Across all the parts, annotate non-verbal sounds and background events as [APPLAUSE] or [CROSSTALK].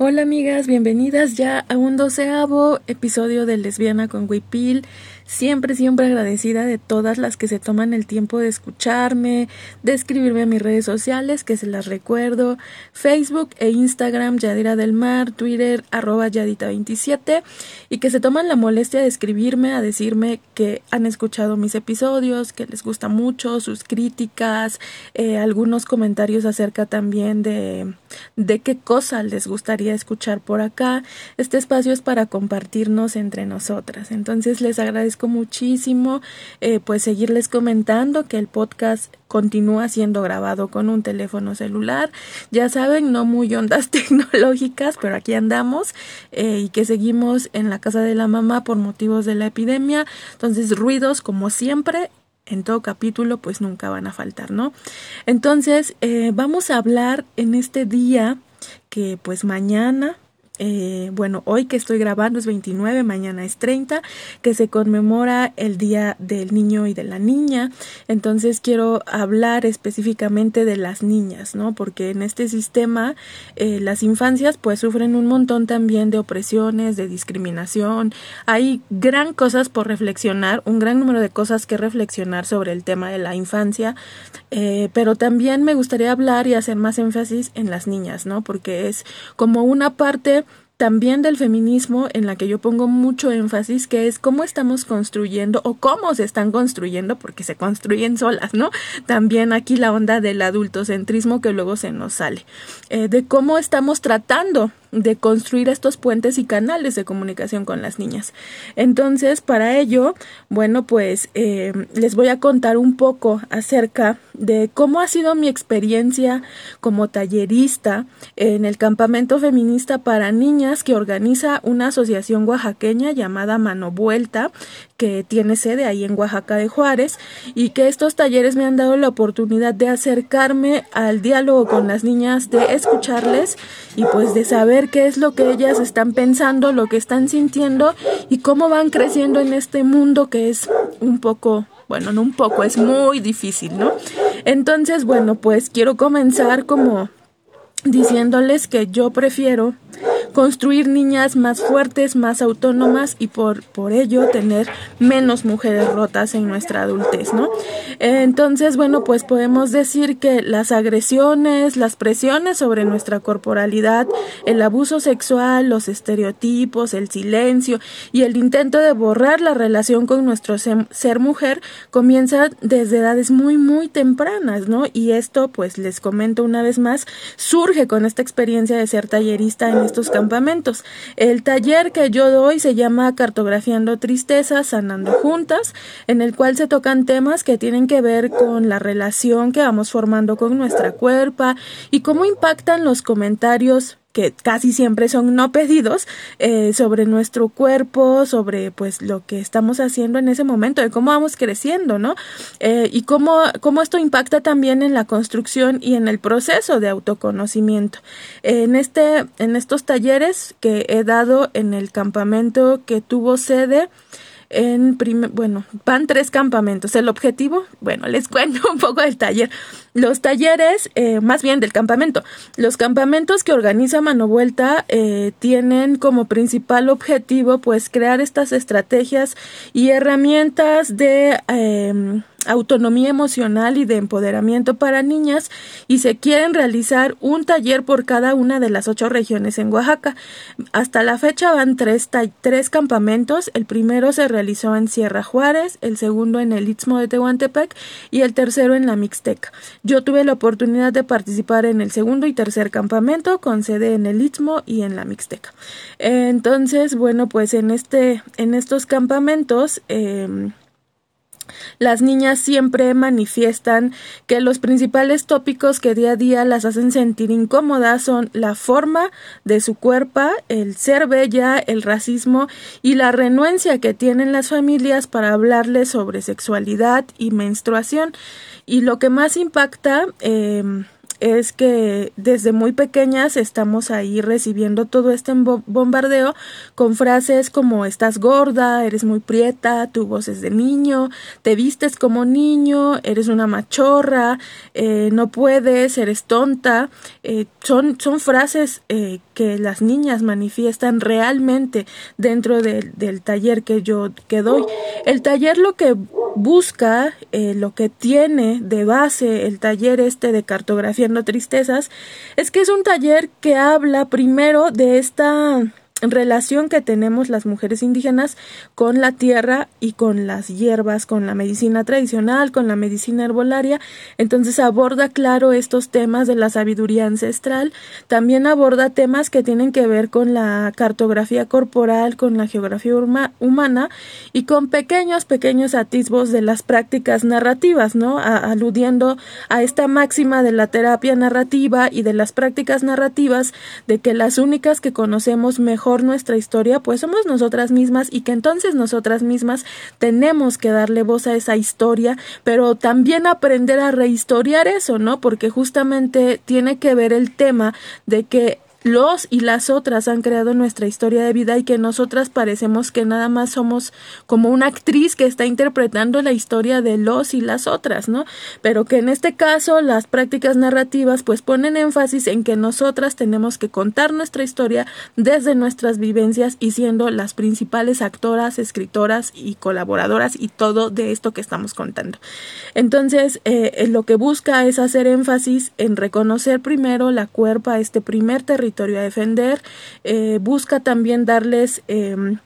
Hola amigas, bienvenidas ya a un doceavo episodio de Lesbiana con Wipil. Siempre, siempre agradecida de todas las que se toman el tiempo de escucharme, de escribirme a mis redes sociales, que se las recuerdo, Facebook e Instagram, Yadira del Mar, Twitter, arroba Yadita27, y que se toman la molestia de escribirme a decirme que han escuchado mis episodios, que les gusta mucho, sus críticas, eh, algunos comentarios acerca también de, de qué cosa les gustaría escuchar por acá. Este espacio es para compartirnos entre nosotras. Entonces les agradezco muchísimo eh, pues seguirles comentando que el podcast continúa siendo grabado con un teléfono celular. Ya saben, no muy ondas [LAUGHS] tecnológicas, pero aquí andamos eh, y que seguimos en la casa de la mamá por motivos de la epidemia. Entonces, ruidos como siempre. En todo capítulo, pues nunca van a faltar, ¿no? Entonces, eh, vamos a hablar en este día que pues mañana eh, bueno, hoy que estoy grabando es 29, mañana es 30, que se conmemora el Día del Niño y de la Niña. Entonces quiero hablar específicamente de las niñas, ¿no? Porque en este sistema eh, las infancias pues sufren un montón también de opresiones, de discriminación. Hay gran cosas por reflexionar, un gran número de cosas que reflexionar sobre el tema de la infancia, eh, pero también me gustaría hablar y hacer más énfasis en las niñas, ¿no? Porque es como una parte también del feminismo en la que yo pongo mucho énfasis, que es cómo estamos construyendo o cómo se están construyendo, porque se construyen solas, ¿no? También aquí la onda del adultocentrismo que luego se nos sale, eh, de cómo estamos tratando de construir estos puentes y canales de comunicación con las niñas. Entonces, para ello, bueno, pues eh, les voy a contar un poco acerca de cómo ha sido mi experiencia como tallerista en el campamento feminista para niñas que organiza una asociación oaxaqueña llamada Mano Vuelta, que tiene sede ahí en Oaxaca de Juárez, y que estos talleres me han dado la oportunidad de acercarme al diálogo con las niñas, de escucharles y pues de saber qué es lo que ellas están pensando, lo que están sintiendo y cómo van creciendo en este mundo que es un poco, bueno, no un poco, es muy difícil, ¿no? Entonces, bueno, pues quiero comenzar como diciéndoles que yo prefiero construir niñas más fuertes, más autónomas y por, por ello tener menos mujeres rotas en nuestra adultez, ¿no? Entonces, bueno, pues podemos decir que las agresiones, las presiones sobre nuestra corporalidad, el abuso sexual, los estereotipos, el silencio y el intento de borrar la relación con nuestro ser mujer comienza desde edades muy, muy tempranas, ¿no? Y esto, pues les comento una vez más, surge con esta experiencia de ser tallerista en estos campamentos. El taller que yo doy se llama Cartografiando Tristezas, Sanando Juntas, en el cual se tocan temas que tienen que ver con la relación que vamos formando con nuestra cuerpa y cómo impactan los comentarios que casi siempre son no pedidos eh, sobre nuestro cuerpo, sobre pues lo que estamos haciendo en ese momento, de cómo vamos creciendo, ¿no? Eh, y cómo, cómo esto impacta también en la construcción y en el proceso de autoconocimiento. en este, en estos talleres que he dado en el campamento que tuvo sede, en primer, bueno, van tres campamentos. El objetivo, bueno, les [LAUGHS] cuento un poco del taller. Los talleres, eh, más bien del campamento, los campamentos que organiza Mano Vuelta eh, tienen como principal objetivo, pues, crear estas estrategias y herramientas de eh, autonomía emocional y de empoderamiento para niñas y se quieren realizar un taller por cada una de las ocho regiones en Oaxaca. Hasta la fecha van tres, tres campamentos. El primero se realizó en Sierra Juárez, el segundo en el Istmo de Tehuantepec y el tercero en la Mixteca. Yo tuve la oportunidad de participar en el segundo y tercer campamento con sede en el Istmo y en la Mixteca. Entonces, bueno, pues en este, en estos campamentos, eh, las niñas siempre manifiestan que los principales tópicos que día a día las hacen sentir incómodas son la forma de su cuerpo, el ser bella, el racismo y la renuencia que tienen las familias para hablarles sobre sexualidad y menstruación. Y lo que más impacta eh, es que desde muy pequeñas estamos ahí recibiendo todo este bombardeo con frases como estás gorda, eres muy prieta, tu voz es de niño, te vistes como niño, eres una machorra, eh, no puedes, eres tonta. Eh, son, son frases eh, que las niñas manifiestan realmente dentro del taller que yo que doy. El taller lo que busca, lo que tiene de base el taller este de cartografiando tristezas, es que es un taller que habla primero de esta relación que tenemos las mujeres indígenas con la tierra y con las hierbas, con la medicina tradicional, con la medicina herbolaria. Entonces aborda, claro, estos temas de la sabiduría ancestral. También aborda temas que tienen que ver con la cartografía corporal, con la geografía humana y con pequeños, pequeños atisbos de las prácticas narrativas, ¿no? aludiendo a esta máxima de la terapia narrativa y de las prácticas narrativas de que las únicas que conocemos mejor nuestra historia, pues somos nosotras mismas y que entonces nosotras mismas tenemos que darle voz a esa historia, pero también aprender a rehistoriar eso, ¿no? Porque justamente tiene que ver el tema de que los y las otras han creado nuestra historia de vida y que nosotras parecemos que nada más somos como una actriz que está interpretando la historia de los y las otras, ¿no? Pero que en este caso las prácticas narrativas pues ponen énfasis en que nosotras tenemos que contar nuestra historia desde nuestras vivencias y siendo las principales actoras, escritoras y colaboradoras y todo de esto que estamos contando. Entonces, eh, lo que busca es hacer énfasis en reconocer primero la cuerpa, este primer territorio territorio a defender, eh, busca también darles em,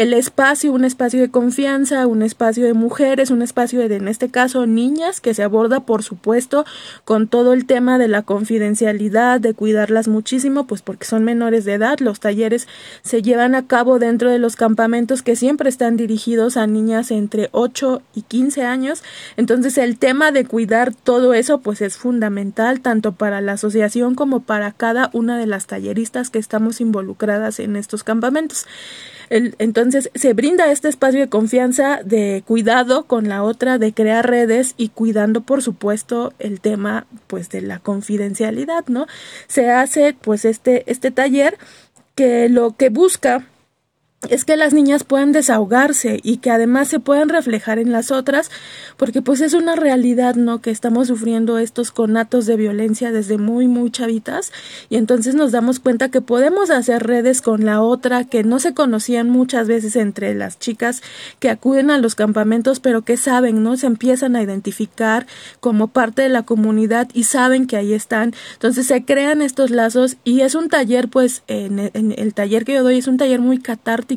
el espacio, un espacio de confianza, un espacio de mujeres, un espacio de, en este caso, niñas, que se aborda, por supuesto, con todo el tema de la confidencialidad, de cuidarlas muchísimo, pues porque son menores de edad. Los talleres se llevan a cabo dentro de los campamentos que siempre están dirigidos a niñas entre 8 y 15 años. Entonces, el tema de cuidar todo eso, pues es fundamental, tanto para la asociación como para cada una de las talleristas que estamos involucradas en estos campamentos entonces se brinda este espacio de confianza, de cuidado con la otra, de crear redes y cuidando, por supuesto, el tema pues de la confidencialidad, ¿no? Se hace pues este, este taller que lo que busca es que las niñas puedan desahogarse y que además se puedan reflejar en las otras, porque pues es una realidad, ¿no? Que estamos sufriendo estos conatos de violencia desde muy, muy chavitas y entonces nos damos cuenta que podemos hacer redes con la otra que no se conocían muchas veces entre las chicas que acuden a los campamentos, pero que saben, ¿no? Se empiezan a identificar como parte de la comunidad y saben que ahí están. Entonces se crean estos lazos y es un taller, pues, en, el taller que yo doy es un taller muy catártico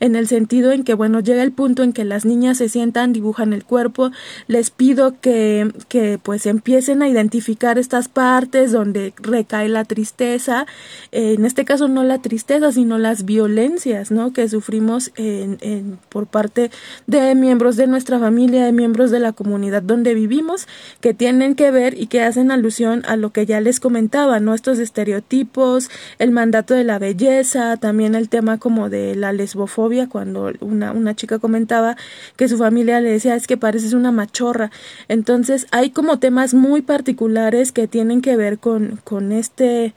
en el sentido en que, bueno, llega el punto en que las niñas se sientan, dibujan el cuerpo, les pido que, que pues empiecen a identificar estas partes donde recae la tristeza, en este caso no la tristeza, sino las violencias, ¿no? Que sufrimos en, por parte de miembros de nuestra familia, de miembros de la comunidad donde vivimos, que tienen que ver y que hacen alusión a lo que ya les comentaba, ¿no? Estos estereotipos, el mandato de la belleza, también el tema como de la lesbofobia cuando una, una chica comentaba que su familia le decía es que pareces una machorra. Entonces hay como temas muy particulares que tienen que ver con, con este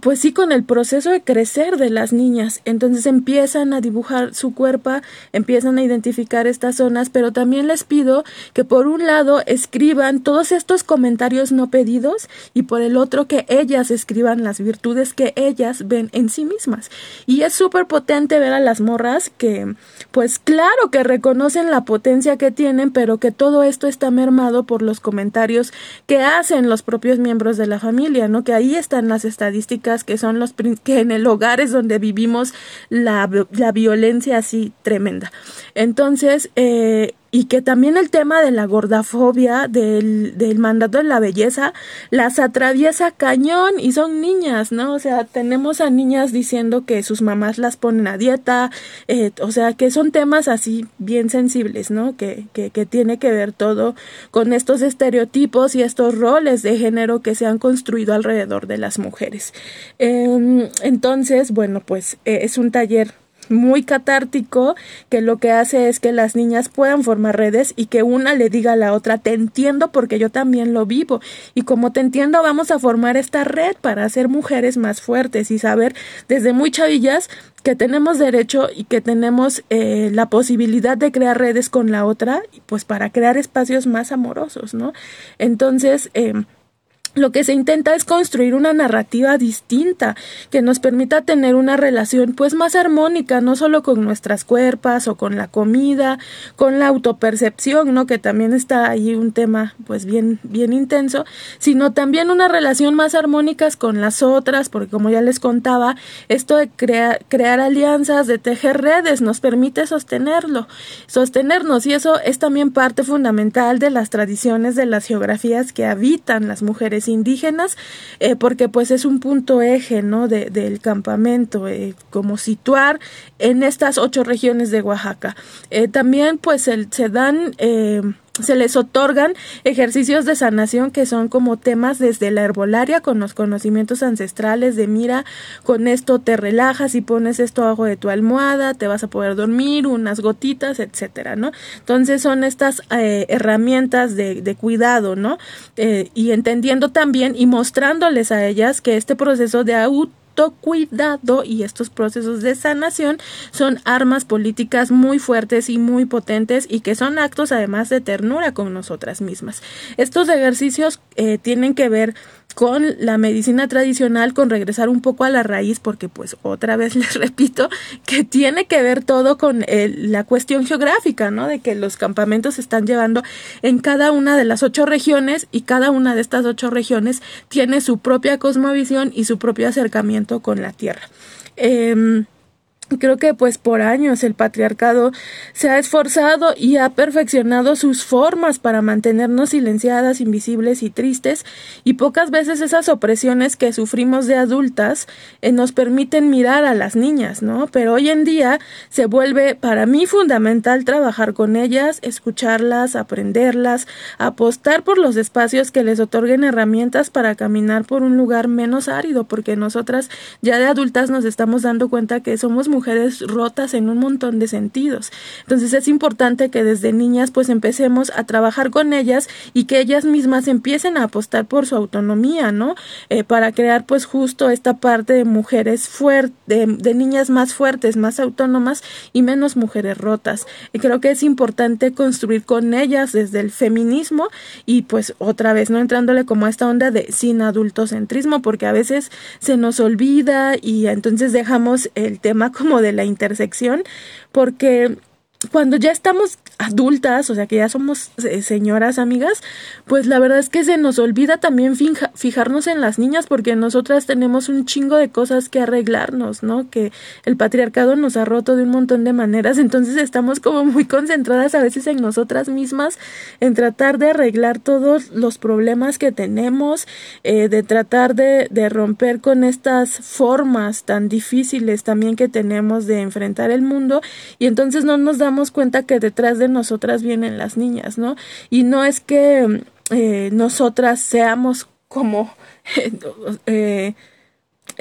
pues sí, con el proceso de crecer de las niñas. Entonces empiezan a dibujar su cuerpo, empiezan a identificar estas zonas, pero también les pido que por un lado escriban todos estos comentarios no pedidos y por el otro que ellas escriban las virtudes que ellas ven en sí mismas. Y es súper potente ver a las morras que, pues claro que reconocen la potencia que tienen, pero que todo esto está mermado por los comentarios que hacen los propios miembros de la familia, ¿no? Que ahí están las estadísticas que son los que en el hogar es donde vivimos la, la violencia así tremenda. Entonces, eh, y que también el tema de la gordafobia, del, del mandato de la belleza, las atraviesa cañón y son niñas, ¿no? O sea, tenemos a niñas diciendo que sus mamás las ponen a dieta, eh, o sea, que son temas así bien sensibles, ¿no? Que, que, que tiene que ver todo con estos estereotipos y estos roles de género que se han construido alrededor de las mujeres. Em, entonces, bueno, pues eh, es un taller muy catártico que lo que hace es que las niñas puedan formar redes y que una le diga a la otra, te entiendo porque yo también lo vivo y como te entiendo vamos a formar esta red para ser mujeres más fuertes y saber desde muy chavillas que tenemos derecho y que tenemos eh, la posibilidad de crear redes con la otra, pues para crear espacios más amorosos, ¿no? Entonces, eh, lo que se intenta es construir una narrativa distinta que nos permita tener una relación pues más armónica, no solo con nuestras cuerpas o con la comida, con la autopercepción, ¿no? que también está ahí un tema pues bien bien intenso, sino también una relación más armónica con las otras, porque como ya les contaba, esto de crear crear alianzas, de tejer redes nos permite sostenerlo, sostenernos y eso es también parte fundamental de las tradiciones de las geografías que habitan las mujeres indígenas, eh, porque pues es un punto eje, ¿no? De, del campamento, eh, como situar en estas ocho regiones de Oaxaca. Eh, también pues el, se dan se les otorgan ejercicios de sanación que son como temas desde la herbolaria con los conocimientos ancestrales de mira, con esto te relajas y pones esto abajo de tu almohada, te vas a poder dormir, unas gotitas, etcétera, ¿no? Entonces son estas eh, herramientas de, de, cuidado, ¿no? Eh, y entendiendo también y mostrándoles a ellas que este proceso de auto cuidado y estos procesos de sanación son armas políticas muy fuertes y muy potentes y que son actos además de ternura con nosotras mismas. Estos ejercicios eh, tienen que ver con la medicina tradicional, con regresar un poco a la raíz, porque pues otra vez [LAUGHS] les repito que tiene que ver todo con la cuestión geográfica, ¿no? De que los campamentos se están llevando en cada una de las ocho regiones y cada una de estas ocho regiones tiene su propia cosmovisión y su propio acercamiento con la tierra. Em, Creo que pues por años el patriarcado se ha esforzado y ha perfeccionado sus formas para mantenernos silenciadas, invisibles y tristes y pocas veces esas opresiones que sufrimos de adultas eh, nos permiten mirar a las niñas, ¿no? Pero hoy en día se vuelve para mí fundamental trabajar con ellas, escucharlas, aprenderlas, apostar por los espacios que les otorguen herramientas para caminar por un lugar menos árido porque nosotras ya de adultas nos estamos dando cuenta que somos mujeres rotas en un montón de sentidos. Entonces es importante que desde niñas pues empecemos a trabajar con ellas y que ellas mismas empiecen a apostar por su autonomía, ¿no? Eh, para crear pues justo esta parte de mujeres fuertes, de, niñas más fuertes, más autónomas y menos mujeres rotas. Y creo que es importante construir con ellas desde el feminismo y pues otra vez no entrándole como a esta onda de sin adultocentrismo porque a veces se nos olvida y entonces dejamos el tema como de la intersección, porque cuando ya estamos adultas, o sea que ya somos eh, señoras amigas, pues la verdad es que se nos olvida también fijarnos en las niñas porque nosotras tenemos un chingo de cosas que arreglarnos, ¿no? Que el patriarcado nos ha roto de un montón de maneras, entonces estamos como muy concentradas a veces en nosotras mismas, en tratar de arreglar todos los problemas que tenemos, eh, de tratar de, de romper con estas formas tan difíciles también que tenemos de enfrentar el mundo y entonces no nos damos cuenta que detrás de nosotras vienen las niñas, ¿no? Y no es que eh, nosotras seamos como [LAUGHS] eh,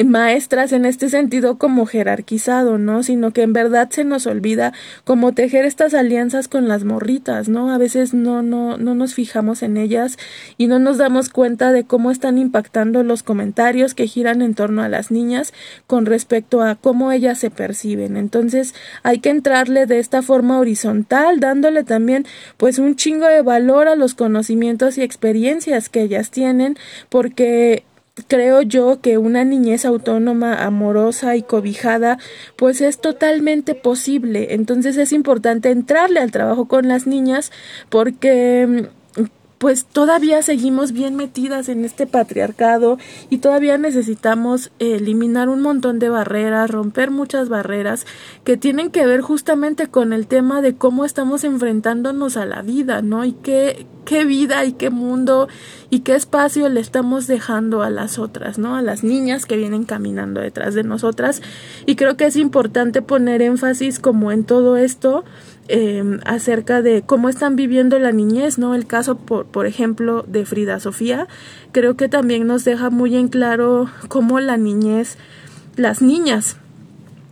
maestras en este sentido como jerarquizado, ¿no? Sino que en verdad se nos olvida como tejer estas alianzas con las morritas, ¿no? A veces no, no, no nos fijamos en ellas y no nos damos cuenta de cómo están impactando los comentarios que giran en torno a las niñas con respecto a cómo ellas se perciben. Entonces hay que entrarle de esta forma horizontal, dándole también pues un chingo de valor a los conocimientos y experiencias que ellas tienen, porque creo yo que una niñez autónoma, amorosa y cobijada, pues es totalmente posible. Entonces es importante entrarle al trabajo con las niñas porque pues todavía seguimos bien metidas en este patriarcado y todavía necesitamos eliminar un montón de barreras, romper muchas barreras que tienen que ver justamente con el tema de cómo estamos enfrentándonos a la vida, ¿no? Y qué, qué vida y qué mundo y qué espacio le estamos dejando a las otras, ¿no? A las niñas que vienen caminando detrás de nosotras. Y creo que es importante poner énfasis como en todo esto eh, acerca de cómo están viviendo la niñez, ¿no? El caso, por, por ejemplo, de Frida Sofía, creo que también nos deja muy en claro cómo la niñez, las niñas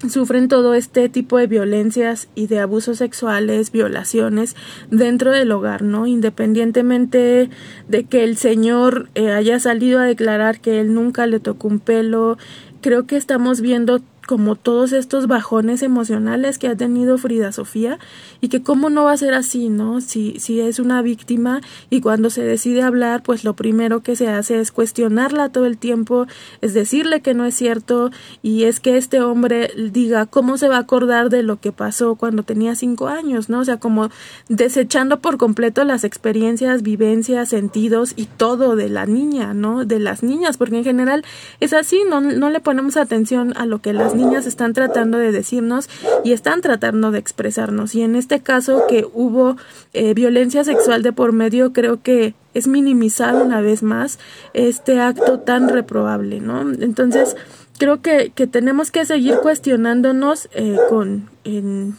sufren todo este tipo de violencias y de abusos sexuales, violaciones dentro del hogar, ¿no? Independientemente de que el señor eh, haya salido a declarar que él nunca le tocó un pelo, creo que estamos viendo como todos estos bajones emocionales que ha tenido Frida Sofía y que cómo no va a ser así, ¿no? Si, si es una víctima y cuando se decide hablar, pues lo primero que se hace es cuestionarla todo el tiempo, es decirle que no es cierto y es que este hombre diga cómo se va a acordar de lo que pasó cuando tenía cinco años, ¿no? O sea, como desechando por completo las experiencias, vivencias, sentidos y todo de la niña, ¿no? De las niñas, porque en general es así, no, no le ponemos atención a lo que las niñas están tratando de decirnos y están tratando de expresarnos. Y en este caso que hubo eh, violencia sexual de por medio, creo que es minimizar una vez más este acto tan reprobable, ¿no? Entonces, creo que, que tenemos que seguir cuestionándonos eh, con... En,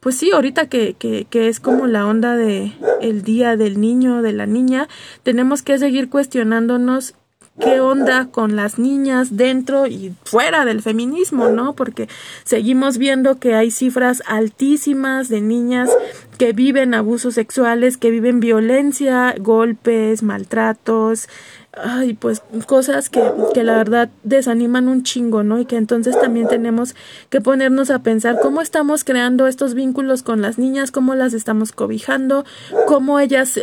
pues sí, ahorita que, que, que, es como la onda de el día del niño, de la niña, tenemos que seguir cuestionándonos qué onda con las niñas dentro y fuera del feminismo, ¿no? Porque seguimos viendo que hay cifras altísimas de niñas que viven abusos sexuales, que viven violencia, golpes, maltratos, ay, pues cosas que, que la verdad desaniman un chingo, ¿no? Y que entonces también tenemos que ponernos a pensar cómo estamos creando estos vínculos con las niñas, cómo las estamos cobijando, cómo ellas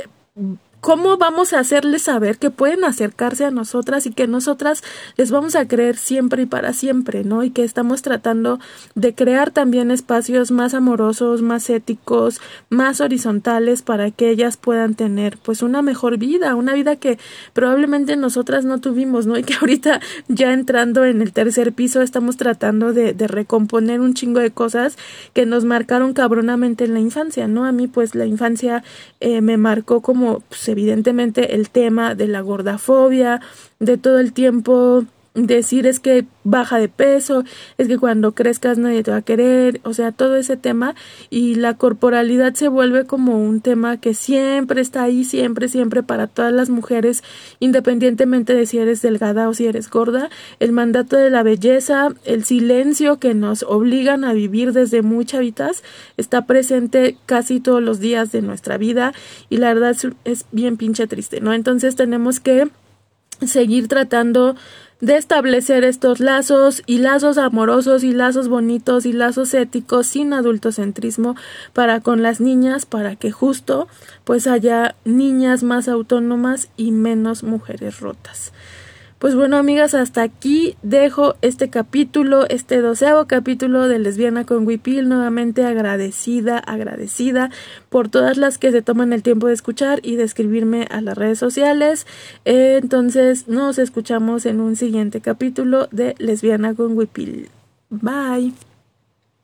¿Cómo vamos a hacerles saber que pueden acercarse a nosotras y que nosotras les vamos a creer siempre y para siempre, ¿no? Y que estamos tratando de crear también espacios más amorosos, más éticos, más horizontales para que ellas puedan tener pues una mejor vida, una vida que probablemente nosotras no tuvimos, ¿no? Y que [LAUGHS] ahorita ya entrando en el tercer piso estamos tratando de, de recomponer un chingo de cosas que nos marcaron cabronamente en la infancia, ¿no? A mí pues la infancia eh, me marcó como pues, evidentemente el tema de la gordafobia, de todo el tiempo decir es que baja de peso, es que cuando crezcas nadie te va a querer, o sea, todo ese tema y la corporalidad se vuelve como un tema que siempre está ahí, siempre, siempre para todas las mujeres, independientemente de si eres delgada o si eres gorda, el mandato de la belleza, el silencio que nos obligan a vivir desde muy chavitas, está presente casi todos los días de nuestra vida y la verdad es, es bien pinche triste, ¿no? Entonces tenemos que seguir tratando de establecer estos lazos y lazos amorosos y lazos bonitos y lazos éticos sin adultocentrismo para con las niñas para que justo pues haya niñas más autónomas y menos mujeres rotas. Pues bueno, amigas, hasta aquí dejo este capítulo, este doceavo capítulo de Lesbiana con Wipil. Nuevamente agradecida, agradecida por todas las que se toman el tiempo de escuchar y de escribirme a las redes sociales. entonces, nos escuchamos en un siguiente capítulo de Lesbiana con Wipil. Bye.